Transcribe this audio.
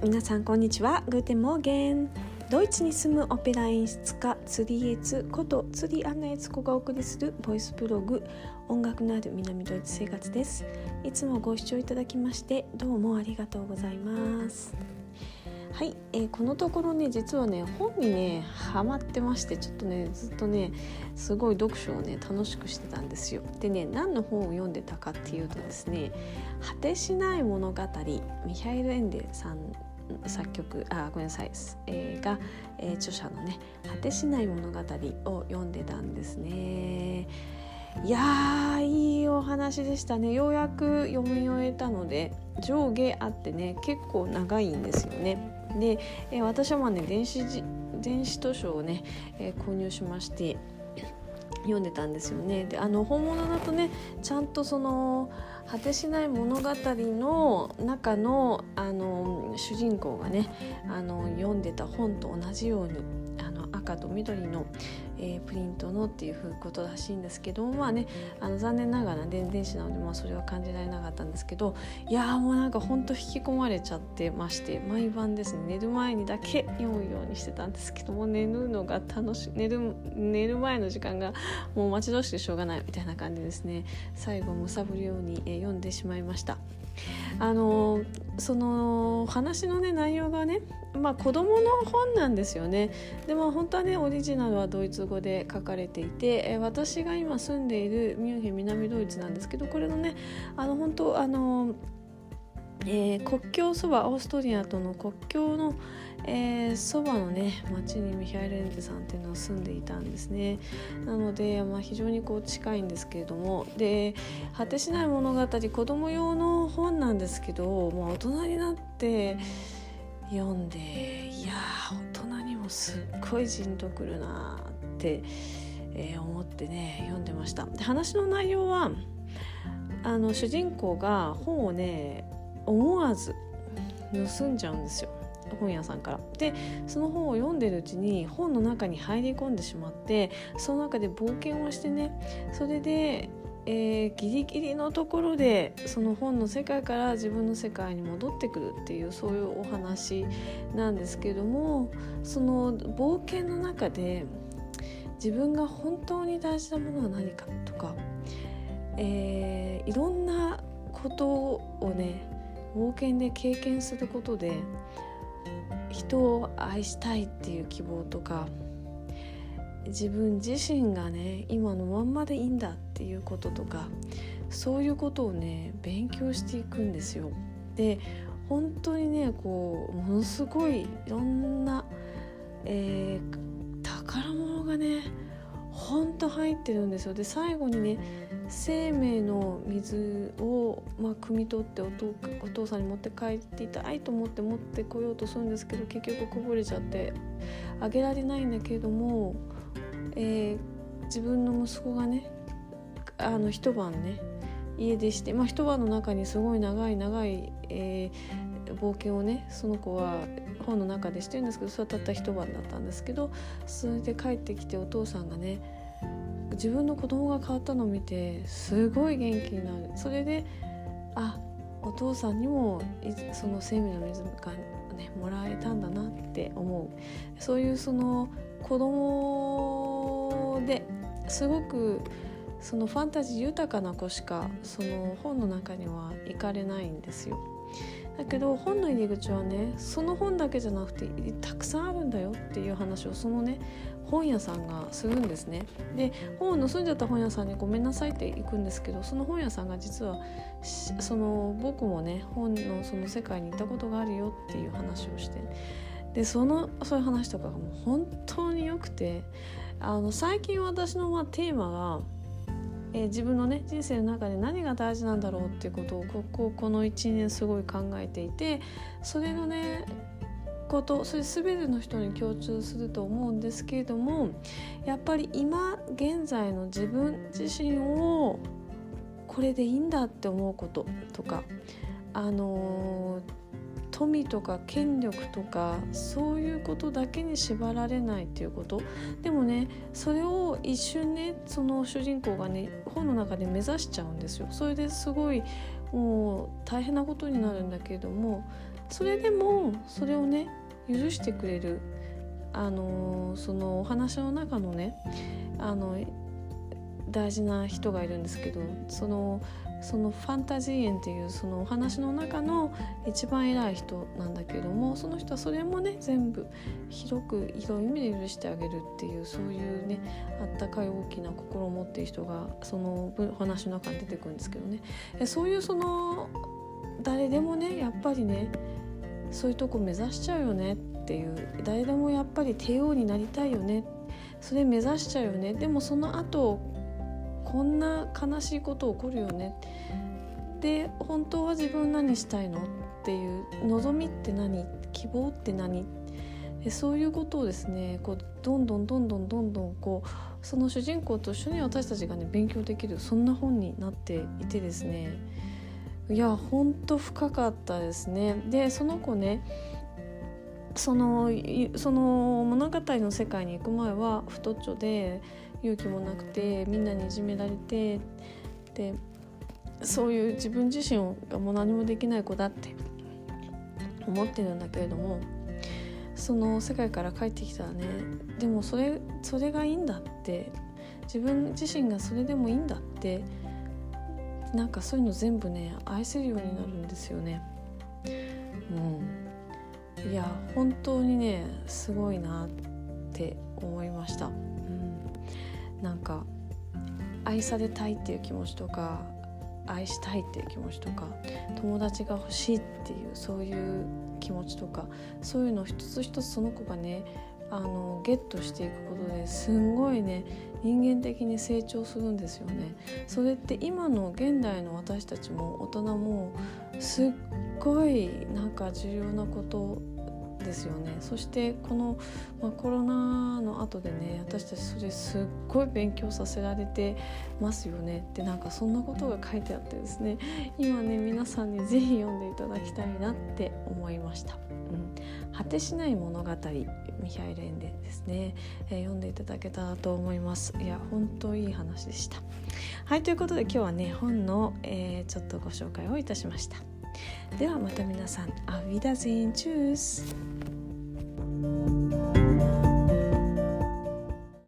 皆さんこんにちは。 Guten Morgen。ドイツに住むオペラ演出家釣りエツこと釣りアンナエツコがお送りするボイスブログ。音楽のある南ドイツ生活です。いつもご視聴いただきましてどうもありがとうございます。はい、えー、このところね実はね本にねハマってましてちょっとねずっとねすごい読書をね楽しくしてたんですよ。でね何の本を読んでたかっていうとですね「果てしない物語」ミハイル・エンデさん作曲あごめんなさい、えー、が、えー、著者のね「果てしない物語」を読んでたんですね。いやいいお話でしたねようやく読み終えたので上下あってね結構長いんですよね。で、えー、私はまあね電子電子図書をね、えー、購入しまして読んでたんですよね。であの本物だとねちゃんとその果てしない物語の中のあの主人公がねあの読んでた本と同じようにあの赤と緑の、えー、プリントのっていうことらしいんですけどまあねあの残念ながら電電子なので、まあ、それは感じられなかったんですけどいやーもうなんかほんと引き込まれちゃってまして毎晩ですね寝る前にだけ読むようにしてたんですけども寝るのが楽し寝る寝る前の時間がもう待ち遠しくてしょうがないみたいな感じですね最後むさぶるように、えー、読んでしまいました。あのその話のね内容がねまあ子供の本なんですよね。でも本当はねオリジナルはドイツ語で書かれていて、え私が今住んでいるミュンヘン南ドイツなんですけどこれのねあの本当あのえー、国境そばオーストリアとの国境のそば、のね町にミハイル・エンテさんっていうのは住んでいたんですね。なので、まあ、非常にこう近いんですけれども。で「果てしない物語」子供用の本なんですけど、まあ、大人になって読んでいや大人にもすっごいじんとくるなって、えー、思ってね読んでました。で話の内容はあの主人公が本をね思わず盗んじゃうんですよ本屋さんから。でその本を読んでるうちに本の中に入り込んでしまってその中で冒険をしてねそれで、えー、ギリギリのところでその本の世界から自分の世界に戻ってくるっていうそういうお話なんですけどもその冒険の中で自分が本当に大事なものは何かとか、えー、いろんなことをね冒険で経験することで人を愛したいっていう希望とか自分自身がね今のまんまでいいんだっていうこととかそういうことをね勉強していくんですよ。で本当にねこうものすごいいろんな、入ってるんですよ。で最後にね生命の水を、まあ、汲み取ってお父さんに持って帰っていたいと思って持ってこようとするんですけど結局こぼれちゃってあげられないんだけれども、えー、自分の息子がねあの一晩ね家出して、まあ、一晩の中にすごい長い長い、えー、冒険をねその子は本の中でしてるんですけどそれはたった一晩だったんですけどそれで帰ってきてお父さんがね自分の子供が変わったのを見てすごい元気になるそれであお父さんにもその生命の水が、ね、もらえたんだなって思うそういうその子供ですごくそのファンタジー豊かな子しかその本の中には行かれないんですよ。だけど本の入り口はねその本だけじゃなくてたくさんあるんだよっていう話をそのね本屋さんがするんですね。で本を盗んじゃった本屋さんにごめんなさいって行くんですけどその本屋さんが実はその僕もね本のその世界に行ったことがあるよっていう話をしてでそのそういう話とかがもう本当によくてあの最近私のまあテーマがえー、自分のね人生の中で何が大事なんだろうっていうことをこここの1年すごい考えていてそれのねことそれ全ての人に共通すると思うんですけれどもやっぱり今現在の自分自身をこれでいいんだって思うこととかあの富とか権力とかそういうことだけに縛られないっていうこと。でもねそれを一瞬ねその主人公がね本の中で目指しちゃうんですよ。それですごいもう大変なことになるんだけれどもそれでもそれをね許してくれるあのそのお話の中のねあの大事な人がいるんですけどそのそのファンタジー園っていうそのお話の中の一番偉い人なんだけどもその人はそれもね全部広く広い意味で許してあげるっていうそういうねあったかい大きな心を持っている人がそのお話の中に出てくるんですけどね。そういうその誰でもねやっぱりねそういうとこ目指しちゃうよねっていう誰でもやっぱり帝王になりたいよね。それ目指しちゃうよね。でもその後こんな悲しいこと起こるよね。で本当は自分何したいの？っていう望みって何？希望って何？そういうことをですねこうどんどんどんどんどんどんこうその主人公と一緒に私たちがね勉強できるそんな本になっていてですね。いやほんと深かったですね。でその子ねそのその物語の世界に行く前は太っちょで勇気もなくてみんなにいじめられてでそういう自分自身がもう何もできない子だって思ってるんだけれどもその世界から帰ってきたらねでもそれそれがいいんだって自分自身がそれでもいいんだってなんかそういうの全部ね愛せるようになるんですよね。うん、いや本当にねすごいなって思いました。なんか愛されたいっていう気持ちとか愛したいっていう気持ちとか友達が欲しいっていうそういう気持ちとかそういうのを一つ一つその子がねあのゲットしていくことですんごいね人間的に成長するんですよね。それって今の現代の私たちも大人もすっごいなんか重要なことですよね。そしてこの、まあ、コロナの後でね私たちそれすっごい勉強させられてますよね。ってなんかそんなことが書いてあってですね。今ね皆さんに是非読んでいただきたいなって思いました。うん、果てしない物語ミハイル・エンデですね、えー、読んでいただけたらと思います。いや本当いい話でした。はいということで今日はね本の、えー、ちょっとご紹介をいたしました。ではまた皆さんアビダゼンチュース。